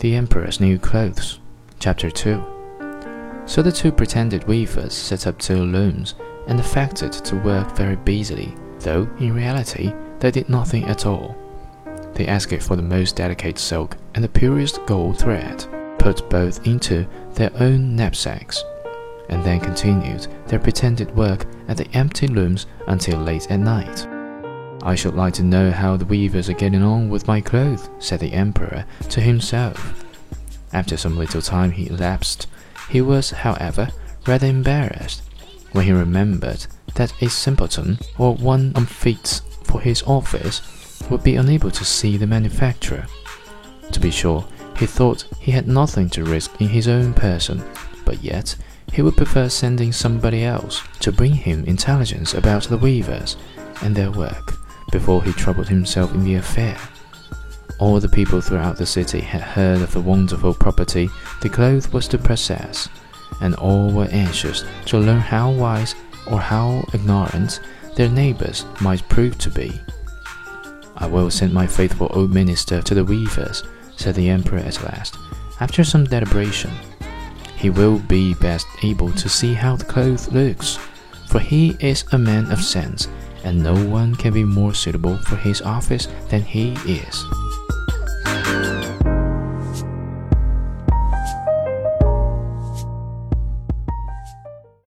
The Emperor's New Clothes, Chapter 2. So the two pretended weavers set up two looms and affected to work very busily, though in reality they did nothing at all. They asked for the most delicate silk and the purest gold thread, put both into their own knapsacks, and then continued their pretended work at the empty looms until late at night. I should like to know how the weavers are getting on with my clothes, said the Emperor to himself. After some little time he elapsed, he was, however, rather embarrassed when he remembered that a simpleton or one unfit for his office would be unable to see the manufacturer. To be sure, he thought he had nothing to risk in his own person, but yet he would prefer sending somebody else to bring him intelligence about the weavers and their work before he troubled himself in the affair. All the people throughout the city had heard of the wonderful property the cloth was to possess, and all were anxious to learn how wise or how ignorant their neighbors might prove to be. I will send my faithful old minister to the weavers, said the emperor at last, after some deliberation. He will be best able to see how the cloth looks, for he is a man of sense and no one can be more suitable for his office than he is.